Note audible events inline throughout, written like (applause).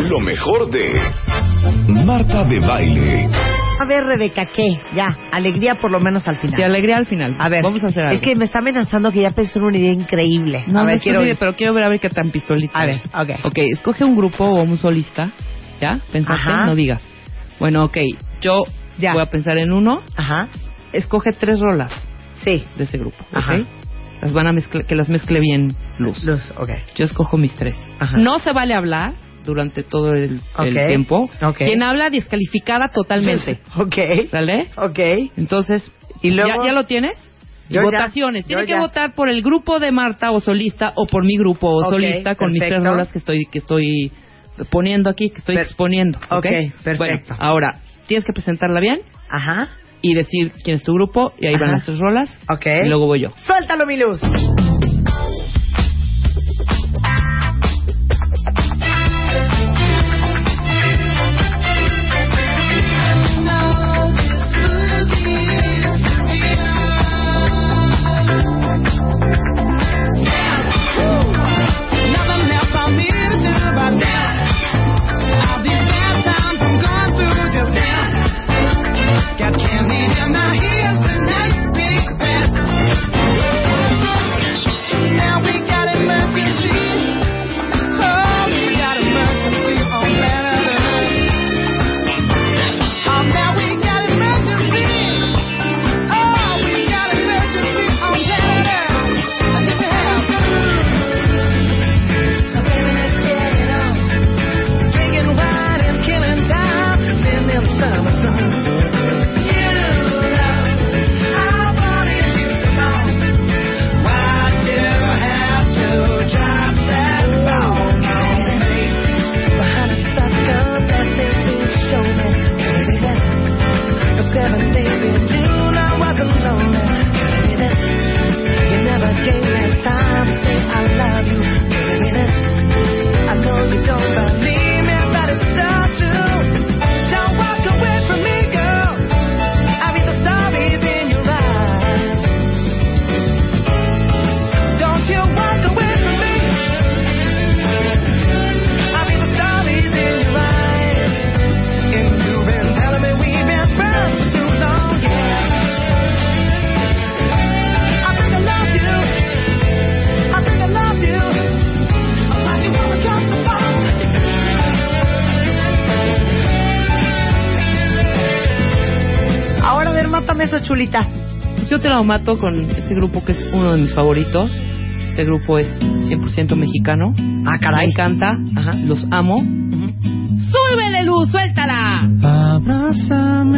Lo mejor de Marta de Baile. A ver, Rebeca, ¿qué? Ya, alegría por lo menos al final. Sí, alegría al final. A ver, vamos a hacer algo. Es que me está amenazando que ya pensó en una idea increíble. No, a no ver, es quiero oír. pero quiero ver a ver qué tan pistolita. A ver, ok. Ok, escoge un grupo o un solista. ¿Ya? ¿Pensaste? Ajá. No digas. Bueno, ok. Yo Ya. voy a pensar en uno. Ajá, Escoge tres rolas sí. de ese grupo. ¿ok? Ajá. Las van a mezclar, que las mezcle bien Luz. Luz, ok. Yo escojo mis tres. Ajá. No se vale hablar durante todo el, tiempo. Ok. Quien habla, descalificada totalmente. (laughs) Ok, ¿Sale? ok. Entonces, Y luego- ¿ya, ya lo tienes? Yo ya, Votaciones. yo Tiene que ya. votar por el grupo de Marta o solista o por mi grupo o solista con mis tres rolas que estoy que estoy poniendo aquí, que estoy Per- exponiendo. ¿ok? Ok, perfecto. Bueno, ahora tienes que presentarla bien Ajá, y decir quién es tu grupo y ahí Ajá. van las tres rolas ok. y luego voy yo. Suéltalo, mi Luz. Pues yo te lo mato con este grupo que es uno de mis favoritos. Este grupo es 100% mexicano. Ah, caray. Me encanta. Ajá. Los amo. ¡Súbele, Luz! ¡Suéltala! Abrázame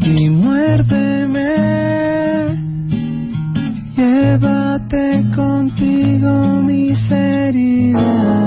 y muérdeme. Llévate contigo mis heridas.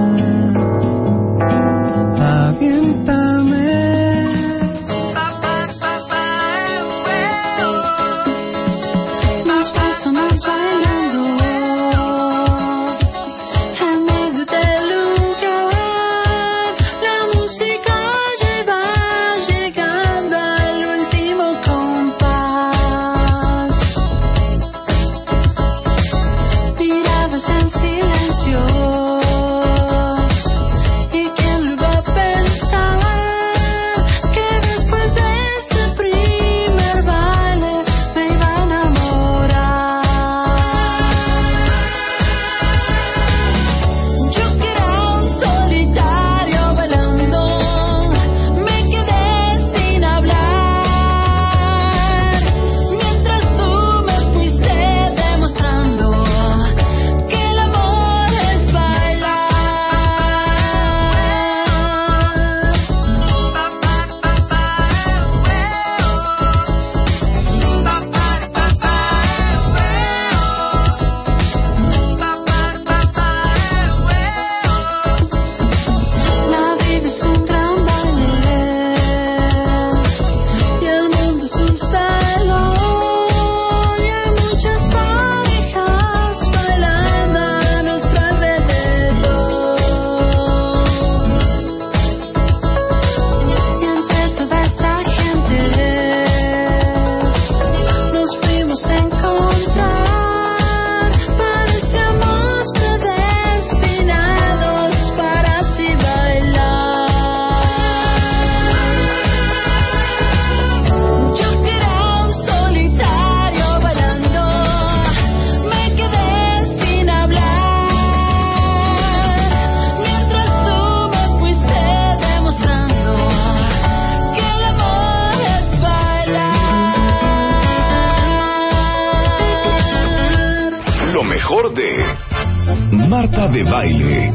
Baile.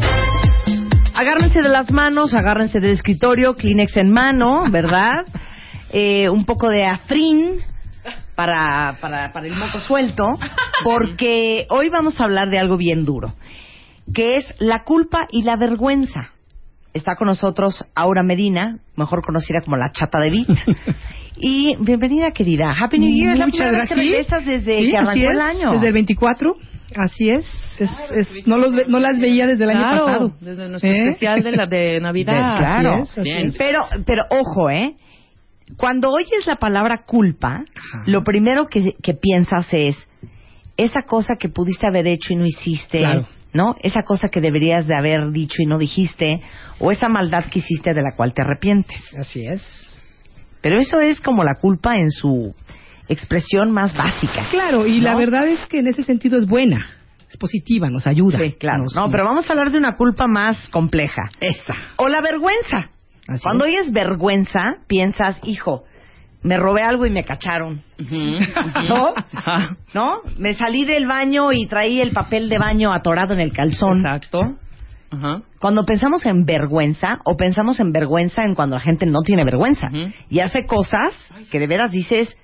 Agárrense de las manos, agárrense del escritorio, Kleenex en mano, ¿verdad? (laughs) Eh, un poco de afrin para, para, para el moco suelto, porque hoy vamos a hablar de algo bien duro, que es la culpa y la vergüenza. Está con nosotros Aura Medina, mejor conocida como la chata de Beat. (laughs) Y bienvenida, querida. Happy New Year. Muchas que gracias. desde Sí, que arrancó el año. Desde el 24, así es. es, es- no, los ve- no las veía desde el año pasado. desde nuestro ¿Eh? especial de la de Navidad. (laughs) De- claro. Así es, así Bien. es. Pero, pero ojo, ¿eh? Cuando oyes la palabra culpa, Ajá. lo primero que, que piensas es esa cosa que pudiste haber hecho y no hiciste, Claro. ¿no? Esa cosa que deberías de haber dicho y no dijiste, o esa maldad que hiciste de la cual te arrepientes. Así es. Pero eso es como la culpa en su expresión más básica. Claro, y la verdad es que en ese sentido es buena. Es positiva, nos ayuda. Sí, claro. Nos- No, pero vamos a hablar de una culpa más compleja. Esa. O la vergüenza. Así Cuando es. oyes vergüenza, piensas, hijo, me robé algo y me cacharon. Ujú, (laughs) ¿No? ¿No? Me salí del baño y traí el papel de baño atorado en el calzón. Exacto. Ajá. Cuando pensamos en vergüenza, o pensamos en vergüenza en cuando la gente no tiene vergüenza y hace cosas que de veras dices,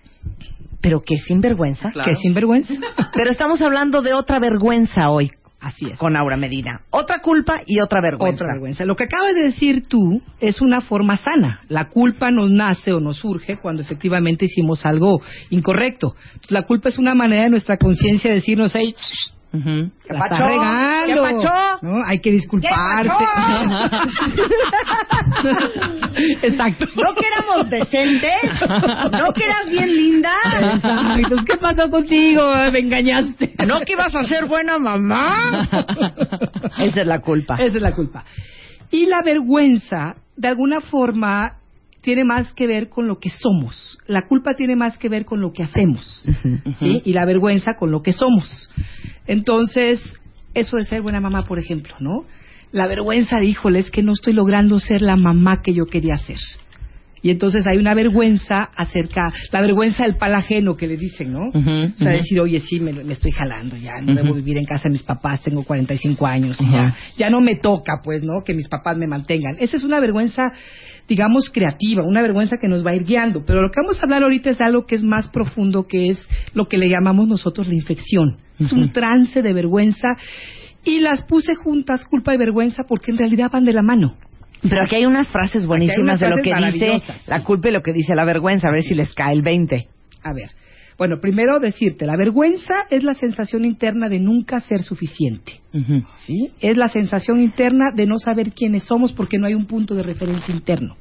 pero que sin vergüenza. Claro. Que sinvergüenza. (laughs) Pero estamos hablando de otra vergüenza hoy Así es. con Aura Medina. Otra culpa y otra vergüenza. Otra vergüenza. Lo que acabas de decir tú es una forma sana. La culpa nos nace o nos surge cuando efectivamente hicimos algo incorrecto. Entonces, la culpa es una manera de nuestra conciencia de decirnos, hey, Ujú. ¿Qué la está regando. ¿Qué pacho? ¿No? Hay que disculparse. (laughs) Exacto. ¿No que éramos decentes? ¿No que eras bien linda? Exacto. ¿Qué pasó contigo? Me engañaste. ¿No que ibas a ser buena mamá? Esa es la culpa. Esa es la culpa. Y la vergüenza, de alguna forma, tiene más que ver con lo que somos. La culpa tiene más que ver con lo que hacemos. ¿sí? Y la vergüenza con lo que somos. Entonces, eso de ser buena mamá, por ejemplo, ¿no? La vergüenza híjole, es que no estoy logrando ser la mamá que yo quería ser. Y entonces hay una vergüenza acerca, la vergüenza del pal ajeno que le dicen, ¿no? Ujú, O sea, decir, oye, sí, me, me estoy jalando, ya no debo vivir en casa de mis papás, tengo 45 años, y ya, ya no me toca, pues, ¿no? Que mis papás me mantengan. Esa es una vergüenza, digamos, creativa, una vergüenza que nos va a ir guiando. Pero lo que vamos a hablar ahorita es de algo que es más profundo, que es lo que le llamamos nosotros la infección. Es un trance de vergüenza. Y las puse juntas, culpa y vergüenza, porque en realidad van de la mano. Pero aquí hay unas frases buenísimas unas de lo que dice la culpa y lo que dice la vergüenza, a ver si les cae el 20. A ver. Bueno, primero decirte, la vergüenza es la sensación interna de nunca ser suficiente. ¿sí? Es la sensación interna de no saber quiénes somos porque no hay un punto de referencia interno.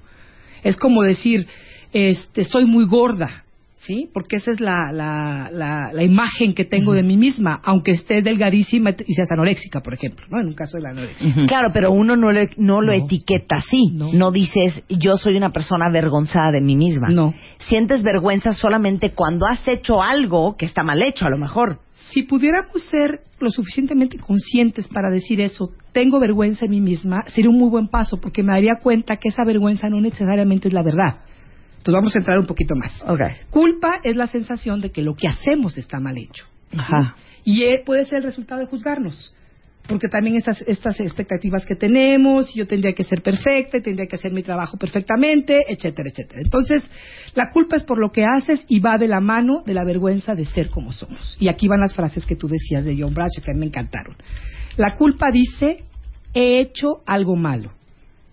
Es como decir, este, soy muy gorda, ¿sí? Porque esa es la, la, la, la imagen que tengo de mí misma, aunque esté delgadísima y seas anoréxica, por ejemplo, ¿no? En un caso de la anorexia. Claro, pero uno no, le- no lo No. etiqueta así. No. No. dices, yo soy una persona avergonzada de mí misma. No. Sientes vergüenza solamente cuando has hecho algo que está mal hecho, a lo mejor. Si pudiéramos ser lo suficientemente conscientes para decir eso, tengo vergüenza en mí misma, sería un muy buen paso porque me daría cuenta que esa vergüenza no necesariamente es la verdad. Entonces vamos a entrar un poquito más. Ok. Culpa es la sensación de que lo que hacemos está mal hecho. Ajá. Y eh, puede ser el resultado de juzgarnos. Porque también estas, estas expectativas que tenemos, yo tendría que ser perfecta, tendría que hacer mi trabajo perfectamente, etcétera, etcétera. Entonces, la culpa es por lo que haces y va de la mano de la vergüenza de ser como somos. Y aquí van las frases que tú decías de John Bradshaw que a mí me encantaron. La culpa dice, he hecho algo malo.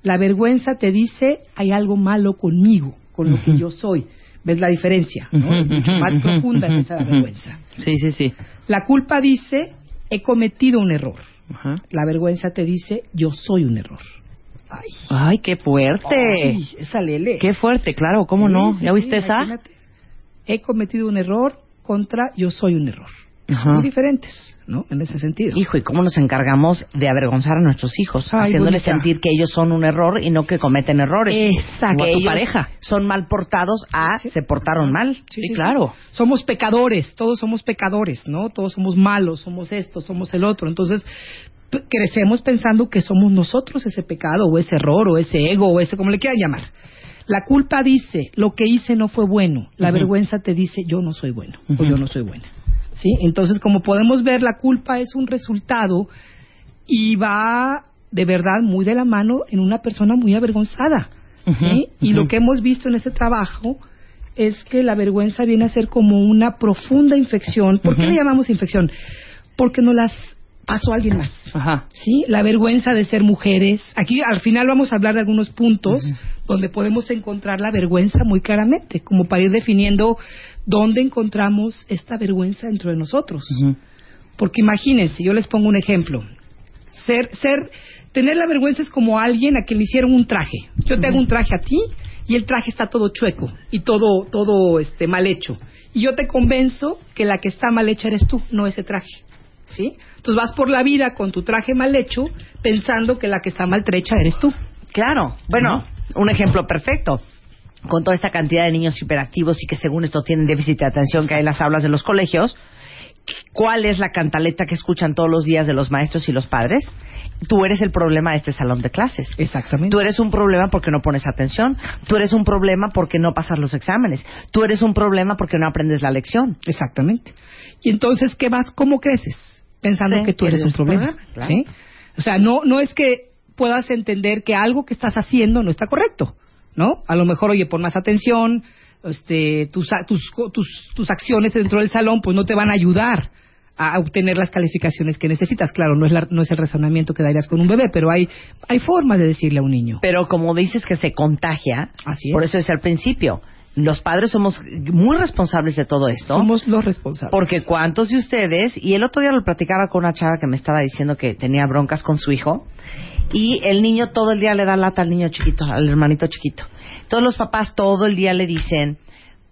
La vergüenza te dice, hay algo malo conmigo, con lo que yo soy. ¿Ves la diferencia? ¿no? Es mucho más profunda que esa vergüenza. Sí, sí, sí. La culpa dice, he cometido un error. Ajá. La vergüenza te dice, yo soy un error. Ay, Ay, qué fuerte. Ay, esa lele. Qué fuerte, claro, ¿cómo Sí, no? sí, ¿Ya sí, oíste esa? imagínate. He cometido un error contra yo soy un error. Ajá. Son muy diferentes, ¿no? En ese sentido. Hijo, ¿y cómo nos encargamos de avergonzar a nuestros hijos? Ay, haciéndoles bonita. sentir que ellos son un error y no que cometen errores. Exacto. Que ellos pareja. son mal portados a Sí. se portaron mal. Sí, claro. Somos pecadores, todos somos pecadores, ¿no? Todos somos malos, somos esto, somos el otro. Entonces, crecemos pensando que somos nosotros ese pecado, o ese error, o ese ego, o ese, como le quieran llamar. La culpa dice, lo que hice no fue bueno. La vergüenza te dice, yo no soy bueno, o yo no soy buena. ¿Sí? Entonces, como podemos ver, la culpa es un resultado y va de verdad muy de la mano en una persona muy avergonzada. ¿sí? Y lo que hemos visto en este trabajo es que la vergüenza viene a ser como una profunda infección. ¿Por qué le llamamos infección? Porque nos las pasó alguien más. Ajá. ¿sí? La vergüenza de ser mujeres. Aquí al final vamos a hablar de algunos puntos donde podemos encontrar la vergüenza muy claramente, como para ir definiendo dónde encontramos esta vergüenza dentro de nosotros. Porque imagínense, yo les pongo un ejemplo. Ser, ser, tener la vergüenza es como alguien a quien le hicieron un traje. Yo te hago un traje a ti y el traje está todo chueco y todo, todo este, mal hecho. Y yo te convenzo que la que está mal hecha eres tú, no ese traje. ¿Sí? Entonces vas por la vida con tu traje mal hecho pensando que la que está maltrecha eres tú. Claro. Bueno, un ejemplo perfecto. Con toda esta cantidad de niños hiperactivos y que según esto tienen déficit de atención que hay en las aulas de los colegios, ¿cuál es la cantaleta que escuchan todos los días de los maestros y los padres? Tú eres el problema de este salón de clases. Exactamente. Tú eres un problema porque no pones atención. Tú eres un problema porque no pasas los exámenes. Tú eres un problema porque no aprendes la lección. Exactamente. Y entonces, ¿qué vas? ¿Cómo creces? Pensando Sí, que tú eres un eres un problema. problema, claro. ¿sí? O sea, no, no es que puedas entender que algo que estás haciendo no está correcto, ¿no? A lo mejor, oye, pon más atención, este, tus, tus, tus, tus acciones dentro del salón pues no te van a ayudar a obtener las calificaciones que necesitas. Claro, no es, la- no es el razonamiento que darías con un bebé, pero hay, hay formas de decirle a un niño. Pero como dices que se contagia, Así es. por eso es al principio. Los padres somos muy responsables de todo esto. Somos los responsables. Porque cuántos de ustedes, y el otro día lo platicaba con una chava que me estaba diciendo que tenía broncas con su hijo, y el niño todo el día le da lata al niño chiquito, al hermanito chiquito. Todos los papás todo el día le dicen,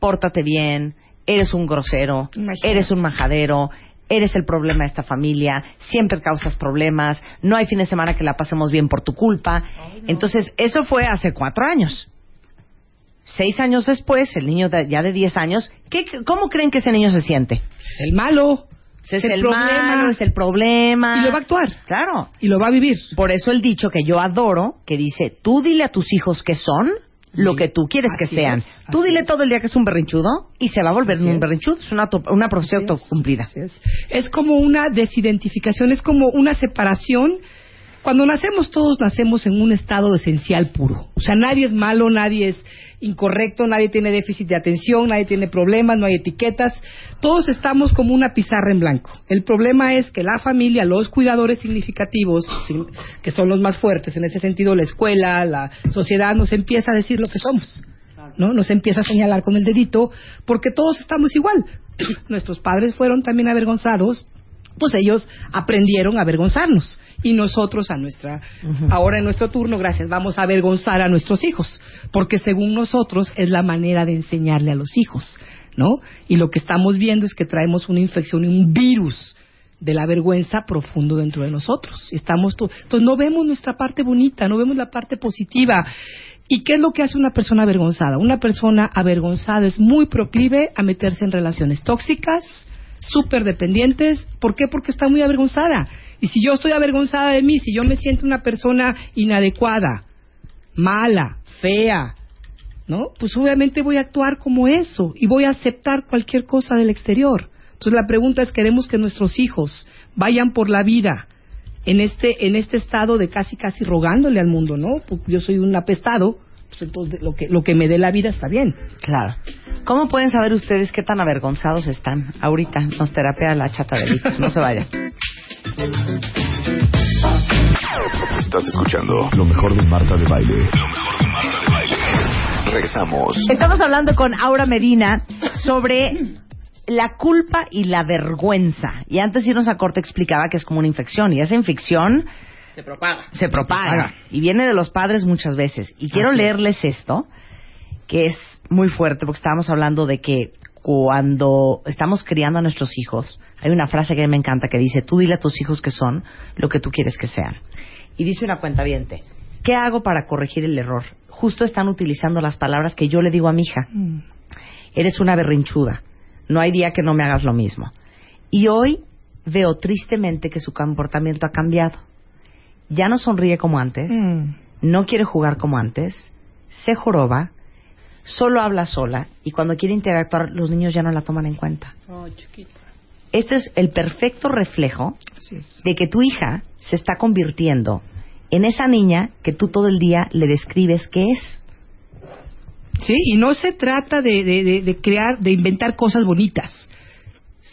pórtate bien, eres un grosero, Imagínate. eres un majadero, eres el problema de esta familia, siempre causas problemas, no hay fin de semana que la pasemos bien por tu culpa. Entonces, eso fue hace cuatro años. Seis años después, el niño de- ya de diez años, ¿qué, ¿cómo creen que ese niño se siente? es el malo. Es, el, malo, es el problema. Y lo va a actuar. Claro. Y lo va a vivir. Por eso el dicho que yo adoro, que dice, tú dile a tus hijos que son lo Sí. que tú quieres que sean. es, tú dile es. todo el día que es un berrinchudo y se va a volver Así un berrinchudo. Es una, una es. autocumplida. Es como una desidentificación, es como una separación. Cuando nacemos todos nacemos en un estado esencial puro. O sea, nadie es malo, nadie es incorrecto, nadie tiene déficit de atención, nadie tiene problemas, no hay etiquetas. Todos estamos como una pizarra en blanco. El problema es que la familia, los cuidadores significativos, que son los más fuertes, en ese sentido la escuela, la sociedad, nos empieza a decir lo que somos. ¿no? Nos empieza a señalar con el dedito porque todos estamos igual. (clears throat) Nuestros padres fueron también avergonzados, pues ellos aprendieron a avergonzarnos y nosotros a nuestra ahora en nuestro turno, gracias, vamos a avergonzar a nuestros hijos, porque según nosotros es la manera de enseñarle a los hijos, ¿no? Y lo que estamos viendo es que traemos una infección y un virus de la vergüenza profundo dentro de nosotros. Estamos to- entonces no vemos nuestra parte bonita, no vemos la parte positiva. ¿Y qué es lo que hace una persona avergonzada? Una persona avergonzada es muy proclive a meterse en relaciones tóxicas, súper dependientes. ¿Por qué? Porque está muy avergonzada. Y si yo estoy avergonzada de mí, si yo me siento una persona inadecuada, mala, fea, ¿no? Pues obviamente voy a actuar como eso y voy a aceptar cualquier cosa del exterior. Entonces la pregunta es, ¿queremos que nuestros hijos vayan por la vida en este, en este estado de casi casi rogándole al mundo, ¿no? Porque yo soy un apestado, pues entonces lo que, lo que me dé la vida está bien. Claro. ¿Cómo pueden saber ustedes qué tan avergonzados están? Ahorita nos terapea la chata de Liz. No se vaya. Estás escuchando lo mejor de Marta de Baile. Lo mejor de Marta de Baile. Regresamos. Estamos hablando con Aura Medina sobre la culpa y la vergüenza. Y antes de irnos a corte explicaba que es como una infección. Y esa infección Se propaga. se propaga. Y viene de los padres muchas veces. Y quiero leerles esto, que es muy fuerte, porque estábamos hablando de que cuando estamos criando a nuestros hijos, hay una frase que a mí me encanta que dice, tú dile a tus hijos que son lo que tú quieres que sean. Y dice una cuenta ¿qué hago para corregir el error? Justo están utilizando las palabras que yo le digo a mi hija. Eres una berrinchuda. No hay día que no me hagas lo mismo. Y hoy veo tristemente que su comportamiento ha cambiado. Ya no sonríe como antes, no quiere jugar como antes, se joroba, solo habla sola. Y cuando quiere interactuar los niños ya no la toman en cuenta. Oh, este es el perfecto reflejo de que tu hija se está convirtiendo en esa niña que tú todo el día le describes que es. Sí, y no se trata de, de- de- de crear, de inventar cosas bonitas.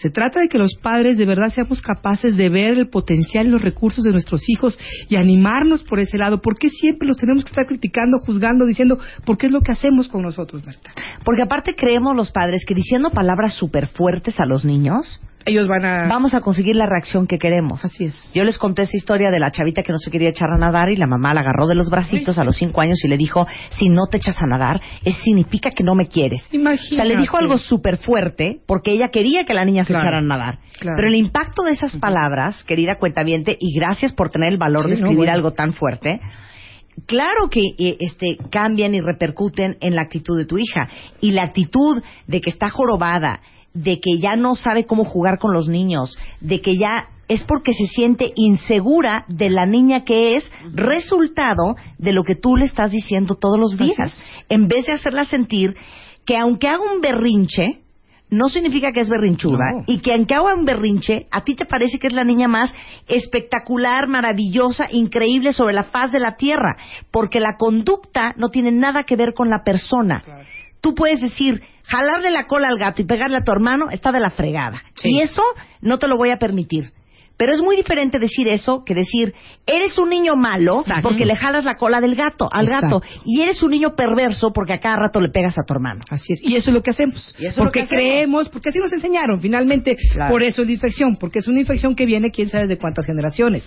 Se trata de que los padres de verdad seamos capaces de ver el potencial y los recursos de nuestros hijos y animarnos por ese lado. ¿Por qué siempre los tenemos que estar criticando, juzgando, diciendo, por qué es lo que hacemos con nosotros, Marta? Porque aparte creemos los padres que diciendo palabras súper fuertes a los niños, Ellos van a... vamos a conseguir la reacción que queremos. Así es. Yo les conté esa historia de la chavita que no se quería echar a nadar y la mamá la agarró de los bracitos a los cinco años y le dijo, si no te echas a nadar, es significa que no me quieres. Imagínate. O sea, le dijo algo súper fuerte porque ella quería que la niña se echara a nadar. claro. Pero el impacto de esas palabras, querida cuentaviente, y gracias por tener el valor Sí, de no, escribir bueno. algo tan fuerte, claro que eh, este cambian y repercuten en la actitud de tu hija y la actitud de que está jorobada de que ya no sabe cómo jugar con los niños de que ya es porque se siente insegura de la niña que es resultado de lo que tú le estás diciendo todos los días en vez de hacerla sentir que aunque haga un berrinche no significa que es berrinchuda No. y que aunque haga un berrinche, a ti te parece que es la niña más espectacular, maravillosa, increíble sobre la faz de la tierra, porque la conducta no tiene nada que ver con la persona. Tú puedes decir, jalarle la cola al gato y pegarle a tu hermano está de la fregada. Sí. Y eso no te lo voy a permitir. Pero es muy diferente decir eso que decir, eres un niño malo Exacto. porque le jalas la cola del gato, al Exacto. gato, y eres un niño perverso porque a cada rato le pegas a tu hermano. Así es, y eso es lo que hacemos. Y eso porque que hacemos. creemos, porque así nos enseñaron, finalmente, Claro. por eso es la infección, porque es una infección que viene quién sabe de cuántas generaciones.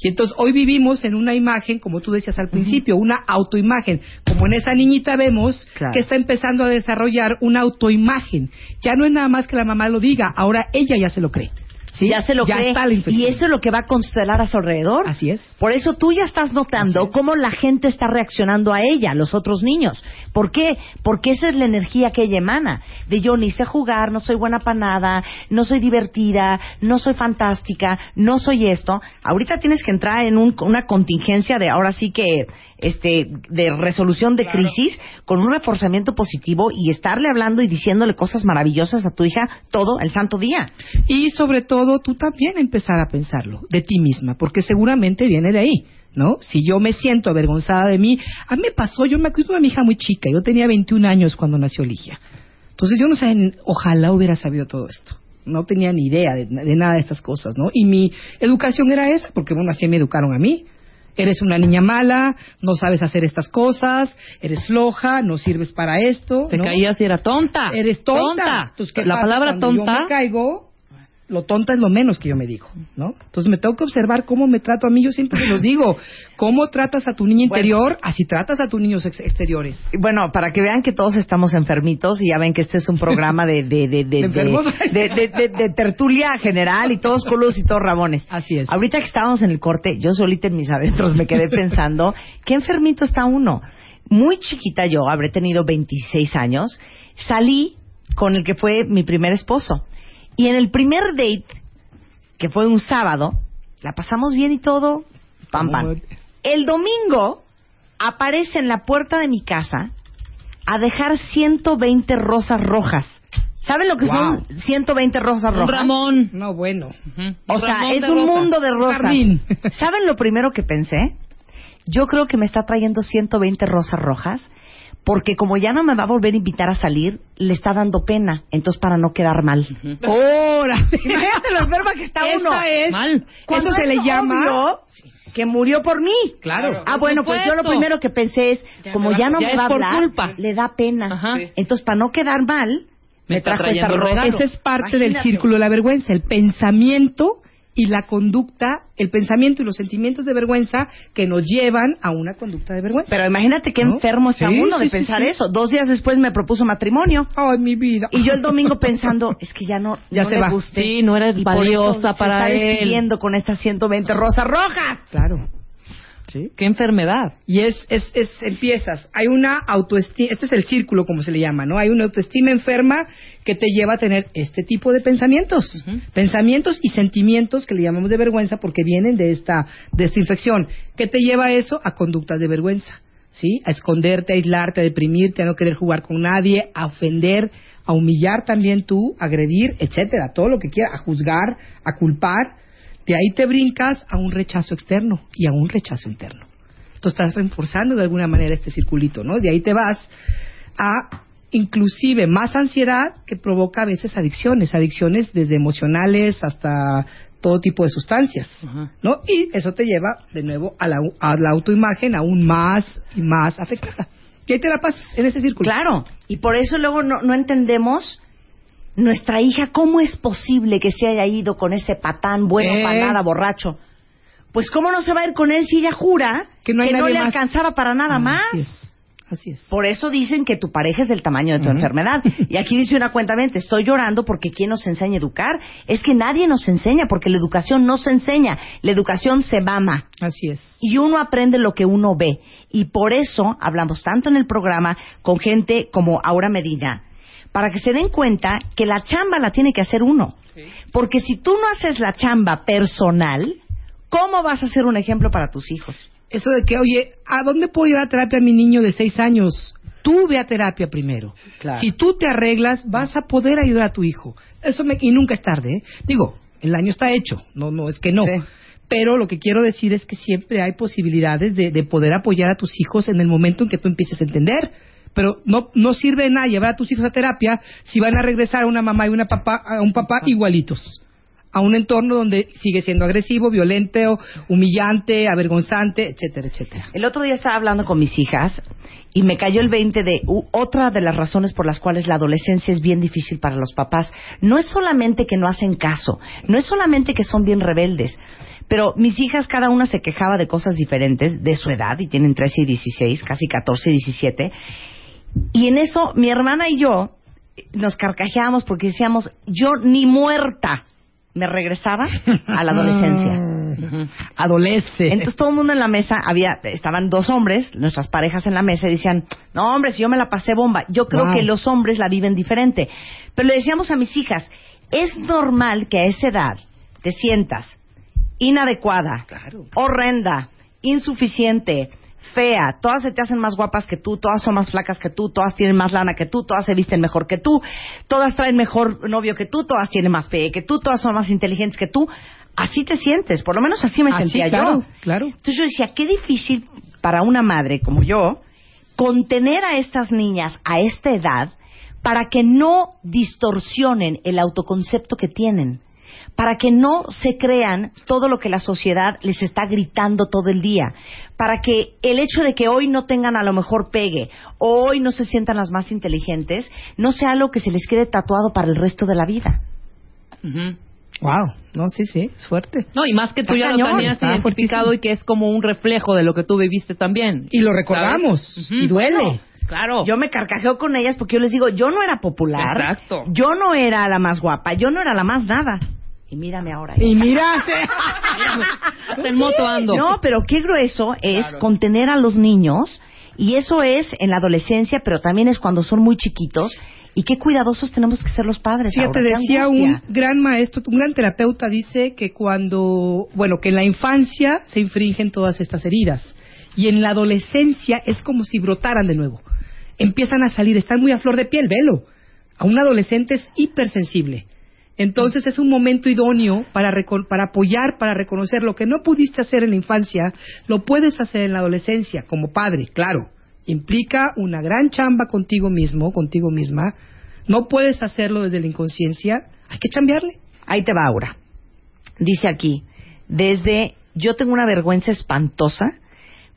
Y entonces hoy vivimos en una imagen, como tú decías al principio, una autoimagen, como en esa niñita vemos Claro. que está empezando a desarrollar una autoimagen. Ya no es nada más que la mamá lo diga, ahora ella ya se lo cree. ¿Sí? Ya se lo cree. está la infección. y eso es lo que va a constelar a su alrededor. Así es. Por eso tú ya estás notando es. cómo la gente está reaccionando a ella, los otros niños. ¿Por qué? Porque esa es la energía que ella emana. De yo ni sé jugar, no soy buena para nada, no soy divertida, no soy fantástica, no soy esto. Ahorita tienes que entrar en un- una contingencia de ahora sí que este de resolución de crisis con un reforzamiento positivo y estarle hablando y diciéndole cosas maravillosas a tu hija todo el santo día. Y sobre todo tú también empezar a pensarlo de ti misma, porque seguramente viene de ahí. ¿No? Si yo me siento avergonzada de mí, a mí me pasó, yo me acuerdo de mi hija muy chica, yo tenía 21 años cuando nació Ligia. Entonces yo no ni- ojalá hubiera sabido todo esto. No tenía ni idea de, de nada de estas cosas, ¿no? Y mi educación era esa, porque bueno, así me educaron a mí. Eres una niña mala, no sabes hacer estas cosas, eres floja, no sirves para esto. Te ¿no? caías y era tonta. Eres tonta. Entonces, ¿qué la palabra cuando Yo tonta. me caigo, lo tonta es lo menos que yo me digo, ¿no? Entonces me tengo que observar cómo me trato a mí. Yo siempre se los digo, cómo tratas a tu Bueno. interior, así tratas a tus niños ex- exteriores. Bueno, para que vean que todos estamos enfermitos y ya ven que este es un programa de de de de, (laughs) ¿De enfermos? de- de- de- de tertulia general y todos culos y todos rabones. Así es. Ahorita que estábamos en el corte, yo solita en mis adentros me quedé pensando, ¿qué enfermito está uno? Muy chiquita yo, habré tenido 26 años, salí con el que fue mi primer esposo. Y en el primer date, que fue un sábado, la pasamos bien y todo, pam pam. El domingo aparece en la puerta de mi casa a dejar 120 rosas rojas. ¿Saben lo que Wow. son 120 rosas Un rojas? Ramón. No, bueno. O sea, Ramón es un mundo de rosas. Jardín. ¿Saben lo primero que pensé? Yo creo que me está trayendo 120 rosas rojas porque como ya no me va a volver a invitar a salir, le está dando pena. Entonces, para no quedar mal. ¡Órale! Imagínate lo enferma que está uno. Esa es, Mal. Cuando eso se es le llama... obvio que murió por mí. Claro. Ah, bueno, pues yo lo primero que pensé es, Ya como ya no ya me va a hablar, culpa. le da pena. Ajá. Entonces, para no quedar mal, me, trajo esta. Ese es parte del círculo de la vergüenza, el pensamiento y la conducta, el pensamiento y los sentimientos de vergüenza que nos llevan a una conducta de vergüenza. Pero imagínate qué ¿No? enfermo está Sí, uno de sí, pensar sí. eso. Dos días después me propuso matrimonio. Ay, mi vida. Y yo el domingo (laughs) pensando, es que ya no, Ya no se le va. gusté. Sí, no eres Y por eso valiosa se para está él. despidiendo con estas 120 rosas rojas. Claro. ¿Sí? Qué enfermedad. Y es, es, es, empiezas, hay una autoestima, este es el círculo como se le llama, ¿no? Hay una autoestima enferma que te lleva a tener este tipo de pensamientos, pensamientos y sentimientos que le llamamos de vergüenza porque vienen de esta, de esta infección. ¿Qué te lleva a eso? A conductas de vergüenza. ¿sí? A esconderte, a aislarte, a deprimirte, a no querer jugar con nadie, a ofender, a humillar también tú, a agredir, etcétera, todo lo que quieras, a juzgar, a culpar. De ahí te brincas a un rechazo externo y a un rechazo interno. Tú estás reforzando de alguna manera este circulito, ¿no? De ahí te vas a inclusive más ansiedad que provoca a veces adicciones, adicciones desde emocionales hasta todo tipo de sustancias, ¿no? Y eso te lleva de nuevo a la, a la autoimagen aún más y más afectada. Ahí te la pasas en ese círculo. Claro, y por eso luego no, no entendemos nuestra hija, ¿cómo es posible que se haya ido con ese patán bueno Eh. para nada, borracho? Pues ¿cómo no se va a ir con él si ella jura Que no hay nadie le más. alcanzaba para nada más? Así es. Así es. Por eso dicen que tu pareja es del tamaño de tu enfermedad. Y aquí dice una cuenta, te estoy llorando porque ¿quién nos enseña a educar? Es que nadie nos enseña porque la educación no se enseña, la educación se mama. Así es. Y uno aprende lo que uno ve. Y por eso hablamos tanto en el programa con gente como Aura Medina, para que se den cuenta que la chamba la tiene que hacer uno. Porque si tú no haces la chamba personal, ¿cómo vas a ser un ejemplo para tus hijos? Eso de que, oye, ¿a dónde puedo llevar a terapia a mi niño de seis años? Tú ve a terapia primero. Claro. Si tú te arreglas, vas a poder ayudar a tu hijo. Eso me, y nunca es tarde, ¿eh? Digo, el año está hecho, no, no es que no. Sí. Pero lo que quiero decir es que siempre hay posibilidades de, de poder apoyar a tus hijos en el momento en que tú empieces a entender. Pero no, no sirve de nada llevar a tus hijos a terapia si van a regresar a una mamá y una papá, a un papá igualitos. A un entorno donde sigue siendo agresivo, violento, humillante, avergonzante, etcétera, etcétera. El otro día estaba hablando con mis hijas y me cayó el 20 de u- otra de las razones por las cuales la adolescencia es bien difícil para los papás. No es solamente que no hacen caso, no es solamente que son bien rebeldes, pero mis hijas cada una se quejaba de cosas diferentes de su edad y tienen 13 y 16, casi 14 y 17. Y en eso mi hermana y yo nos carcajeábamos porque decíamos, yo ni muerta me regresaba a la adolescencia. (laughs) Adolece. Entonces todo el mundo en la mesa, había, estaban dos hombres, nuestras parejas en la mesa, y decían, no hombre, si yo me la pasé bomba. Yo creo Wow. que los hombres la viven diferente. Pero le decíamos a mis hijas, es normal que a esa edad te sientas inadecuada, horrenda, insuficiente, fea, todas se te hacen más guapas que tú, todas son más flacas que tú, todas tienen más lana que tú, todas se visten mejor que tú, todas traen mejor novio que tú, todas tienen más pe que tú, todas son más inteligentes que tú. Así te sientes, por lo menos así me Así, sentía claro, yo. claro. Entonces yo decía, qué difícil para una madre como yo contener a estas niñas a esta edad para que no distorsionen el autoconcepto que tienen, para que no se crean todo lo que la sociedad les está gritando todo el día, para que el hecho de que hoy no tengan a lo mejor pegue o hoy no se sientan las más inteligentes, no sea algo que se les quede tatuado para el resto de la vida. Wow, no, sí, sí, es fuerte. No, y más que tú Está ya lo cañón, tenías está identificado fuertísimo. y que es como un reflejo de lo que tú viviste también. Y lo recordamos, y duele. Claro, Claro. Yo me carcajeo con ellas porque yo les digo, yo no era popular. Exacto. Yo no era la más guapa, yo no era la más nada. Y mírame ahora. Y mira, (laughs) Hasta en moto ando. No, pero qué grueso es Claro. contener a los niños y eso es en la adolescencia, pero también es cuando son muy chiquitos y qué cuidadosos tenemos que ser los padres. Fíjate, qué decía un gran maestro, un gran terapeuta, dice que cuando, bueno, que en la infancia se infringen todas estas heridas y en la adolescencia es como si brotaran de nuevo. Empiezan a salir, están muy a flor de piel, velo. A un adolescente es hipersensible. Entonces es un momento idóneo para, para apoyar, para reconocer lo que no pudiste hacer en la infancia, lo puedes hacer en la adolescencia, como padre, claro. Implica una gran chamba contigo mismo, contigo misma. No puedes hacerlo desde la inconsciencia, hay que chambearle. Ahí te va, Aura. Dice aquí, desde yo tengo una vergüenza espantosa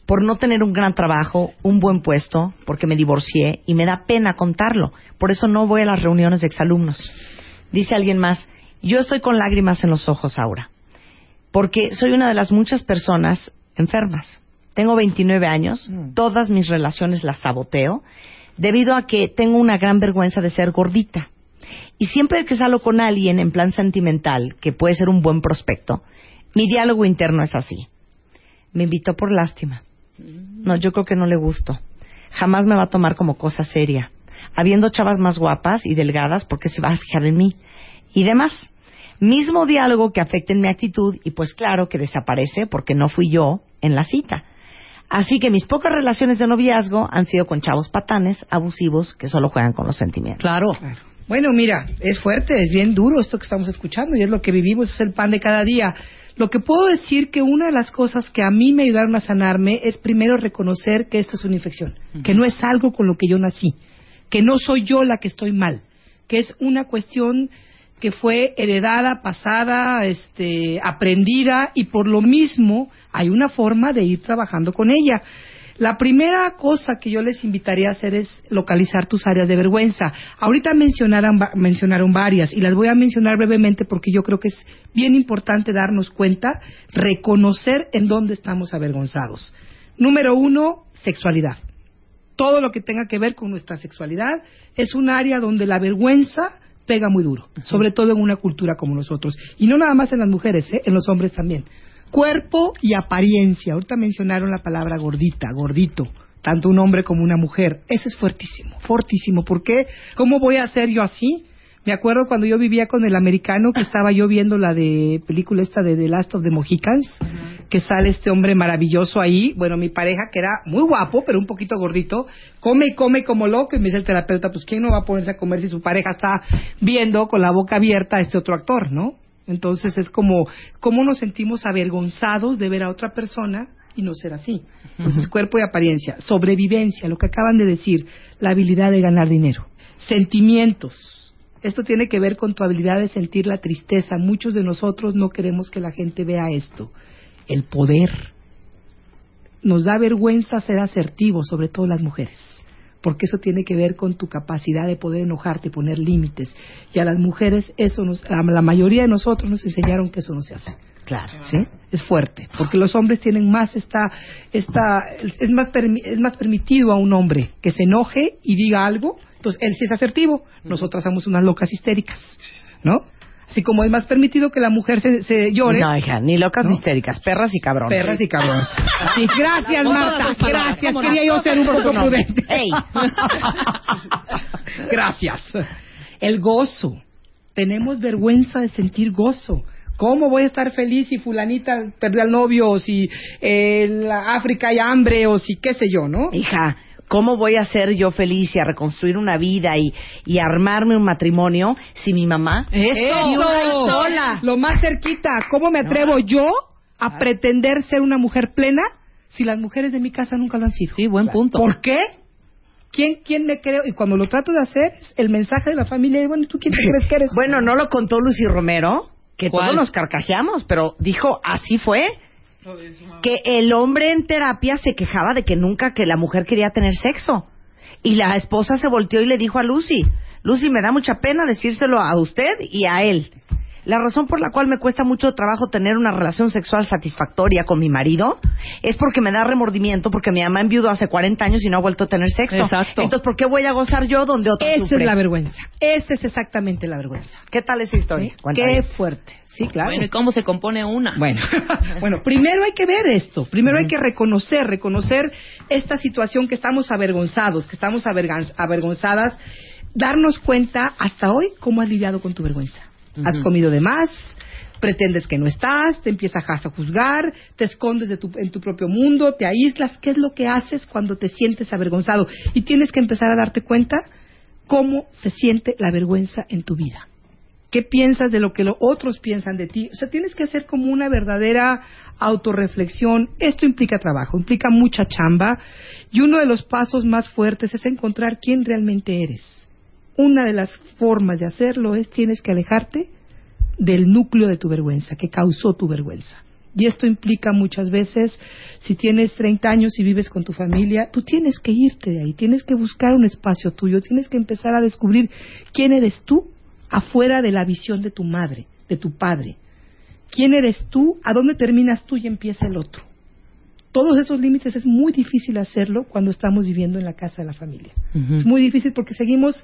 por no tener un gran trabajo, un buen puesto, porque me divorcié y me da pena contarlo. Por eso no voy a las reuniones de exalumnos. Dice alguien más, yo estoy con lágrimas en los ojos, Aura, porque soy una de las muchas personas enfermas. Tengo 29 años, todas mis relaciones las saboteo debido a que tengo una gran vergüenza de ser gordita. Y siempre que salgo con alguien en plan sentimental, que puede ser un buen prospecto, mi diálogo interno es así. Me invitó por lástima. No, yo creo que no le gusto. Jamás me va a tomar como cosa seria. Habiendo chavas más guapas y delgadas, ¿por qué se va a fijar en mí? Y demás. Mismo diálogo que afecta en mi actitud y pues claro que desaparece porque no fui yo en la cita. Así que mis pocas relaciones de noviazgo han sido con chavos patanes, abusivos, que solo juegan con los sentimientos. Claro. Bueno, mira, es fuerte, es bien duro esto que estamos escuchando y es lo que vivimos, es el pan de cada día. Lo que puedo decir que una de las cosas que a mí me ayudaron a sanarme es primero reconocer que esto es una infección, que no es algo con lo que yo nací, que no soy yo la que estoy mal, que es una cuestión que fue heredada, pasada, este, aprendida y por lo mismo hay una forma de ir trabajando con ella. La primera cosa que yo les invitaría a hacer es localizar tus áreas de vergüenza. Ahorita mencionaron, mencionaron varias y las voy a mencionar brevemente porque yo creo que es bien importante darnos cuenta, reconocer en dónde estamos avergonzados. Número uno, sexualidad. Todo lo que tenga que ver con nuestra sexualidad es un área donde la vergüenza pega muy duro, sobre todo en una cultura como nosotros. Y no nada más en las mujeres, ¿eh? en los hombres también. Cuerpo y apariencia. Ahorita mencionaron la palabra gordita, gordito. Tanto un hombre como una mujer. Eso es fuertísimo, fortísimo. ¿Por qué? ¿Cómo voy a ser yo así? Me acuerdo cuando yo vivía con el americano que estaba yo viendo la de película esta de The Last of the Mohicans, que sale este hombre maravilloso ahí. Bueno, mi pareja que era muy guapo, pero un poquito gordito, come y come como loco y me dice el terapeuta, pues ¿quién no va a ponerse a comer si su pareja está viendo con la boca abierta a este otro actor, ¿no? Entonces es como cómo nos sentimos avergonzados de ver a otra persona y no ser así. Entonces cuerpo y apariencia, sobrevivencia, lo que acaban de decir, la habilidad de ganar dinero, sentimientos. Esto tiene que ver con tu habilidad de sentir la tristeza. Muchos de nosotros no queremos que la gente vea esto. El poder. Nos da vergüenza ser asertivos, sobre todo las mujeres, porque eso tiene que ver con tu capacidad de poder enojarte, poner límites. Y a las mujeres, eso nos, a la mayoría de nosotros nos enseñaron que eso no se hace. Claro. ¿sí? Es fuerte, porque los hombres tienen más esta, esta, es más, permi- es más permitido a un hombre que se enoje y diga algo, entonces él sí es asertivo, nosotras somos unas locas histéricas, ¿no? Así como es más permitido que la mujer se, se llore, No, hija, ni locas ¿No? ni histéricas, perras y cabrones. perras y cabrones. Sí, gracias Marta, gracias, quería yo ser un poco prudente. (laughs) Gracias. El gozo. Tenemos vergüenza de sentir gozo. ¿Cómo voy a estar feliz si fulanita perdió al novio o si eh, en la África hay hambre o si qué sé yo, ¿no? Hija, ¿cómo voy a ser yo feliz y a reconstruir una vida y, y armarme un matrimonio si mi mamá... Eso. sola. Lo más cerquita. ¿Cómo me atrevo yo a pretender ser una mujer plena si las mujeres de mi casa nunca lo han sido? Sí, buen punto. ¿Por qué? ¿Quién, ¿Quién me creo? Y cuando lo trato de hacer, es el mensaje de la familia, y bueno, ¿tú quién te crees que eres? (laughs) Bueno, no lo contó Lucy Romero, que ¿Cuál? todos nos carcajeamos, pero dijo, así fue. Que el hombre en terapia se quejaba de que nunca que la mujer quería tener sexo. Y la esposa se volteó y le dijo a Lucy, Lucy, me da mucha pena decírselo a usted y a él. La razón por la cual me cuesta mucho trabajo tener una relación sexual satisfactoria con mi marido es porque me da remordimiento porque mi mamá enviudó hace 40 años y no ha vuelto a tener sexo. Exacto. Entonces, ¿por qué voy a gozar yo donde otro Esa sufre? es la vergüenza. Esa es exactamente la vergüenza. ¿Qué tal esa historia? Qué fuerte. Sí, claro. Bueno, ¿y cómo se compone una? Bueno, (laughs) bueno, primero hay que ver esto, primero hay que reconocer, reconocer esta situación que estamos avergonzados, que estamos avergonzadas, darnos cuenta hasta hoy cómo has lidiado con tu vergüenza. Has comido de más, pretendes que no estás, te empiezas a juzgar, te escondes de tu- en tu propio mundo, te aíslas. ¿Qué es lo que haces cuando te sientes avergonzado? Y tienes que empezar a darte cuenta cómo se siente la vergüenza en tu vida. ¿Qué piensas de lo que los otros piensan de ti? O sea, tienes que hacer como una verdadera autorreflexión. Esto implica trabajo, implica mucha chamba. Y uno de los pasos más fuertes es encontrar quién realmente eres. Una de las formas de hacerlo es tienes que alejarte del núcleo de tu vergüenza, que causó tu vergüenza. Y esto implica muchas veces, si tienes 30 años y vives con tu familia, tú tienes que irte de ahí, tienes que buscar un espacio tuyo, tienes que empezar a descubrir quién eres tú afuera de la visión de tu madre, de tu padre. ¿Quién eres tú? ¿A dónde terminas tú y empieza el otro? Todos esos límites es muy difícil hacerlo cuando estamos viviendo en la casa de la familia. Es muy difícil porque seguimos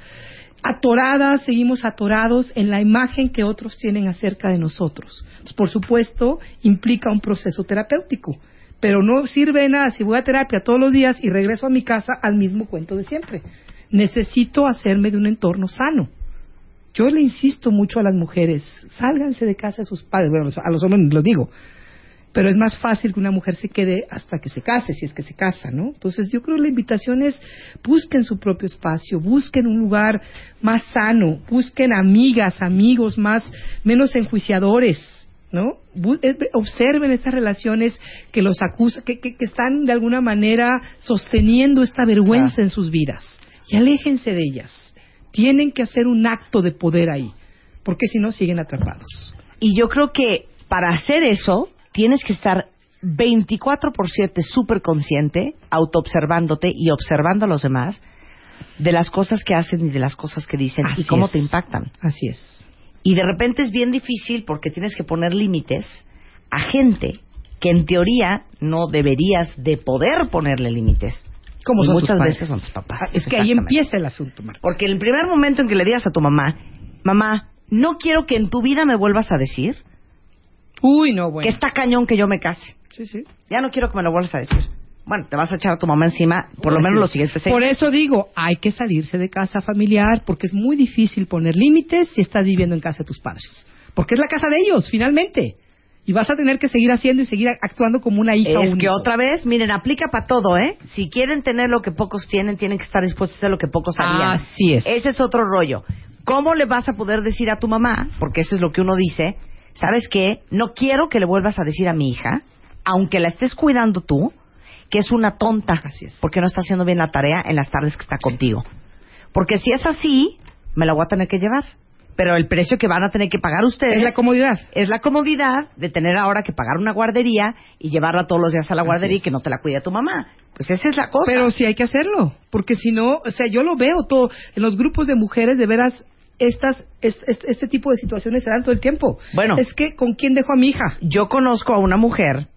atoradas, seguimos atorados en la imagen que otros tienen acerca de nosotros. Entonces, por supuesto, implica un proceso terapéutico, pero no sirve de nada si voy a terapia todos los días y regreso a mi casa al mismo cuento de siempre. Necesito hacerme de un entorno sano. Yo le insisto mucho a las mujeres, sálganse de casa de sus padres, bueno, a los hombres lo digo, pero es más fácil que una mujer se quede hasta que se case, si es que se casa, ¿no? Entonces yo creo que la invitación es busquen su propio espacio, busquen un lugar más sano, busquen amigas, amigos más, menos enjuiciadores, ¿no? Eh, Observen estas relaciones que los acusan, que, que- que están de alguna manera sosteniendo esta vergüenza en sus vidas y aléjense de ellas. Tienen que hacer un acto de poder ahí, porque si no siguen atrapados. Y yo creo que para hacer eso tienes que estar 24 por 7 súper consciente, autoobservándote y observando a los demás de las cosas que hacen y de las cosas que dicen Así y cómo es. te impactan. Así es. Y de repente es bien difícil porque tienes que poner límites a gente que en teoría no deberías de poder ponerle límites. Como Y muchas veces son tus papás. Ah, Es que ahí empieza el asunto, Marta. Porque el primer momento en que le digas a tu mamá, mamá, no quiero que en tu vida me vuelvas a decir Uy, no, bueno. que está cañón que yo me case. Sí, sí. Ya no quiero que me lo vuelvas a decir. Bueno, te vas a echar a tu mamá encima por lo menos los siguientes seis Por eso digo, hay que salirse de casa familiar porque es muy difícil poner límites si estás viviendo en casa de tus padres. Porque es la casa de ellos, finalmente. Y vas a tener que seguir haciendo y seguir actuando como una hija Es que otra vez, miren, aplica para todo, ¿eh? Si quieren tener lo que pocos tienen, tienen que estar dispuestos a hacer lo que pocos harían. Así es. Ese es otro rollo. ¿Cómo le vas a poder decir a tu mamá, porque eso es lo que uno dice, ¿sabes qué? No quiero que le vuelvas a decir a mi hija, aunque la estés cuidando tú, que es una tonta, Así es. porque no está haciendo bien la tarea en las tardes que está contigo. Porque si es así, me la voy a tener que llevar. Pero el precio que van a tener que pagar ustedes Es la comodidad. es la comodidad de tener ahora que pagar una guardería y llevarla todos los días a la guardería y que no te la cuide tu mamá. Pues esa es la cosa. Pero sí hay que hacerlo, porque si no, o sea, yo lo veo todo en los grupos de mujeres, de veras, estas, es- es- este, tipo de situaciones se dan todo el tiempo. Bueno. es que ¿con quién dejo a mi hija? Yo conozco a una mujer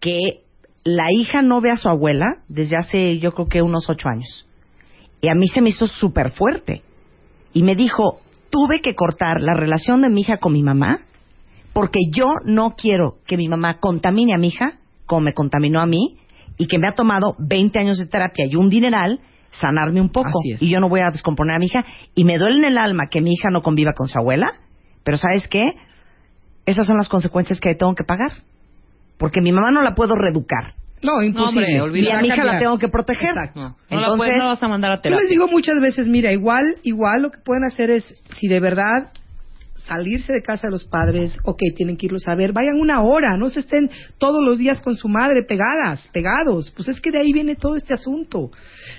que la hija no ve a su abuela desde hace yo creo que unos ocho años. Y a mí se me hizo súper fuerte. Y me dijo, tuve que cortar la relación de mi hija con mi mamá porque yo no quiero que mi mamá contamine a mi hija como me contaminó a mí y que me ha tomado 20 años de terapia y un dineral sanarme un poco. Así es. Y yo no voy a descomponer a mi hija. Y me duele en el alma que mi hija no conviva con su abuela, pero ¿sabes qué? Esas son las consecuencias que tengo que pagar. Porque mi mamá no la puedo reeducar. No, imposible. hombre. Y a mi hija la tengo que proteger. Exacto. No, no la Entonces, puedes, no vas a mandar a Yo terapia. les digo muchas veces, mira, igual, igual lo que pueden hacer es, si de verdad salirse de casa de los padres, ok, tienen que irlos a ver, vayan una hora, no se estén todos los días con su madre pegadas, pegados, pues es que de ahí viene todo este asunto.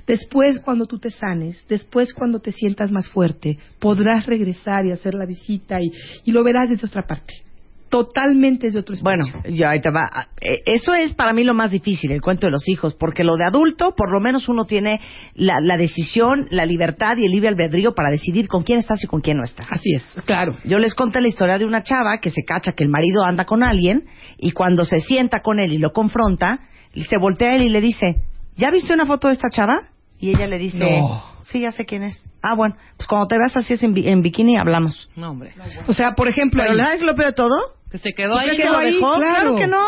Después, cuando tú te sanes, después cuando te sientas más fuerte, podrás regresar y hacer la visita y, y lo verás desde otra parte. Totalmente desde otro Bueno, ya ahí te va. Eh, Eso es para mí lo más difícil, el cuento de los hijos, porque lo de adulto, por lo menos uno tiene la, la decisión, la libertad y el libre albedrío para decidir con quién estás y con quién no estás. Así es, claro. Yo les conté la historia de una chava que se cacha que el marido anda con alguien y cuando se sienta con él y lo confronta, se voltea a él y le dice, ¿ya viste una foto de esta chava? Y ella le dice, No. sí, ya sé quién es. Ah, bueno, pues cuando te veas así es en, bi- en bikini hablamos. No, hombre. O sea, por ejemplo, Pero ahí- ¿sabes lo peor de todo? Que se quedó ¿Tú ahí. Claro. que no.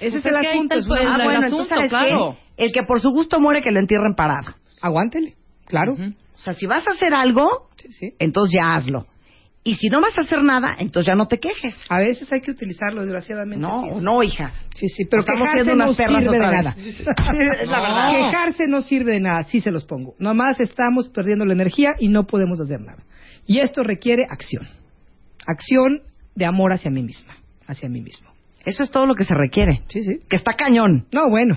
ese es Pues el es ahí asunto. está es el- el- ah, el bueno, asunto, entonces, ¿sabes claro. qué? El que por su gusto muere, que lo entierren parado. Aguántele, claro. O sea, si vas a hacer algo, Sí, sí. entonces ya hazlo. Y si no vas a hacer nada, entonces ya no te quejes. A veces hay que utilizarlo, desgraciadamente. No, no, hija. Sí, sí, pero Estamos quejarse siendo no perras sirve de nada. (laughs) es la No. verdad. Quejarse no sirve de nada, sí se los pongo. Nomás estamos perdiendo la energía y no podemos hacer nada. Y esto requiere acción. Acción de amor hacia mí misma, hacia mí mismo. Eso es todo lo que se requiere. Sí, sí. Que está cañón. No, bueno.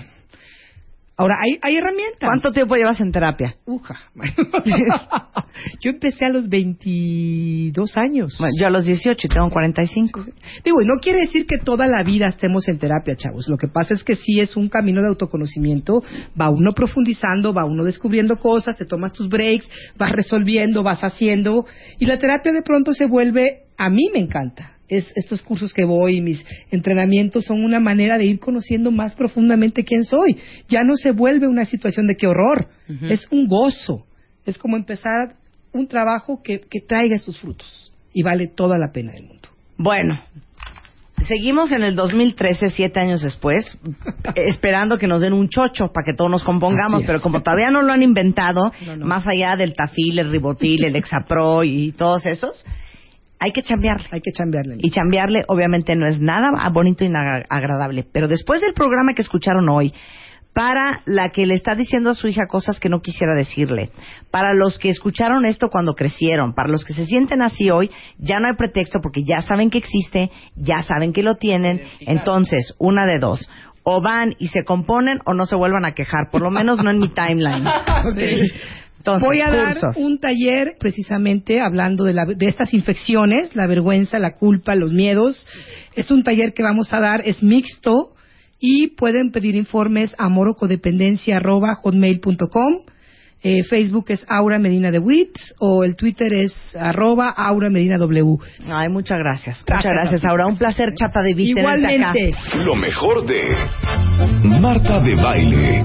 Ahora, hay, hay herramientas. ¿Cuánto tiempo llevas en terapia? Uja. (laughs) Yo empecé a los 22 años. Bueno, yo a los 18 y tengo 45. Digo, y no quiere decir que toda la vida estemos en terapia, chavos. Lo que pasa es que sí es un camino de autoconocimiento. Va uno profundizando, va uno descubriendo cosas, te tomas tus breaks, vas resolviendo, vas haciendo. Y la terapia de pronto se vuelve, a mí me encanta. Es, estos cursos que voy, mis entrenamientos son una manera de ir conociendo más profundamente quién soy. Ya no se vuelve una situación de qué horror, es un gozo. Es como empezar un trabajo que, que traiga sus frutos y vale toda la pena del mundo. Bueno, seguimos en el 2013, siete años después, (laughs) esperando que nos den un chocho para que todos nos compongamos, pero como todavía no lo han inventado, No, no. más allá del tafil, el ribotil, el hexapro y todos esos, hay que chambearle. Hay que chambearle. Y chambearle obviamente no es nada bonito y nada agradable. Pero después del programa que escucharon hoy, para la que le está diciendo a su hija cosas que no quisiera decirle, para los que escucharon esto cuando crecieron, para los que se sienten así hoy, ya no hay pretexto porque ya saben que existe, ya saben que lo tienen, entonces, una de dos. O van y se componen o no se vuelvan a quejar, por lo menos no en mi timeline. (laughs) Entonces, Voy a dar cursos. un taller precisamente hablando de, la- de estas infecciones, la vergüenza, la culpa, los miedos. Es un taller que vamos a dar, es mixto y pueden pedir informes a morocodependencia.hotmail.com. Eh, Facebook es Aura Medina de Witz o el Twitter es arroba Aura Medina W. Ay, muchas gracias. Gracias, Muchas gracias. Aura. Un placer, chata de Vic, tenerte acá. Igualmente. Lo mejor de Marta de Baile.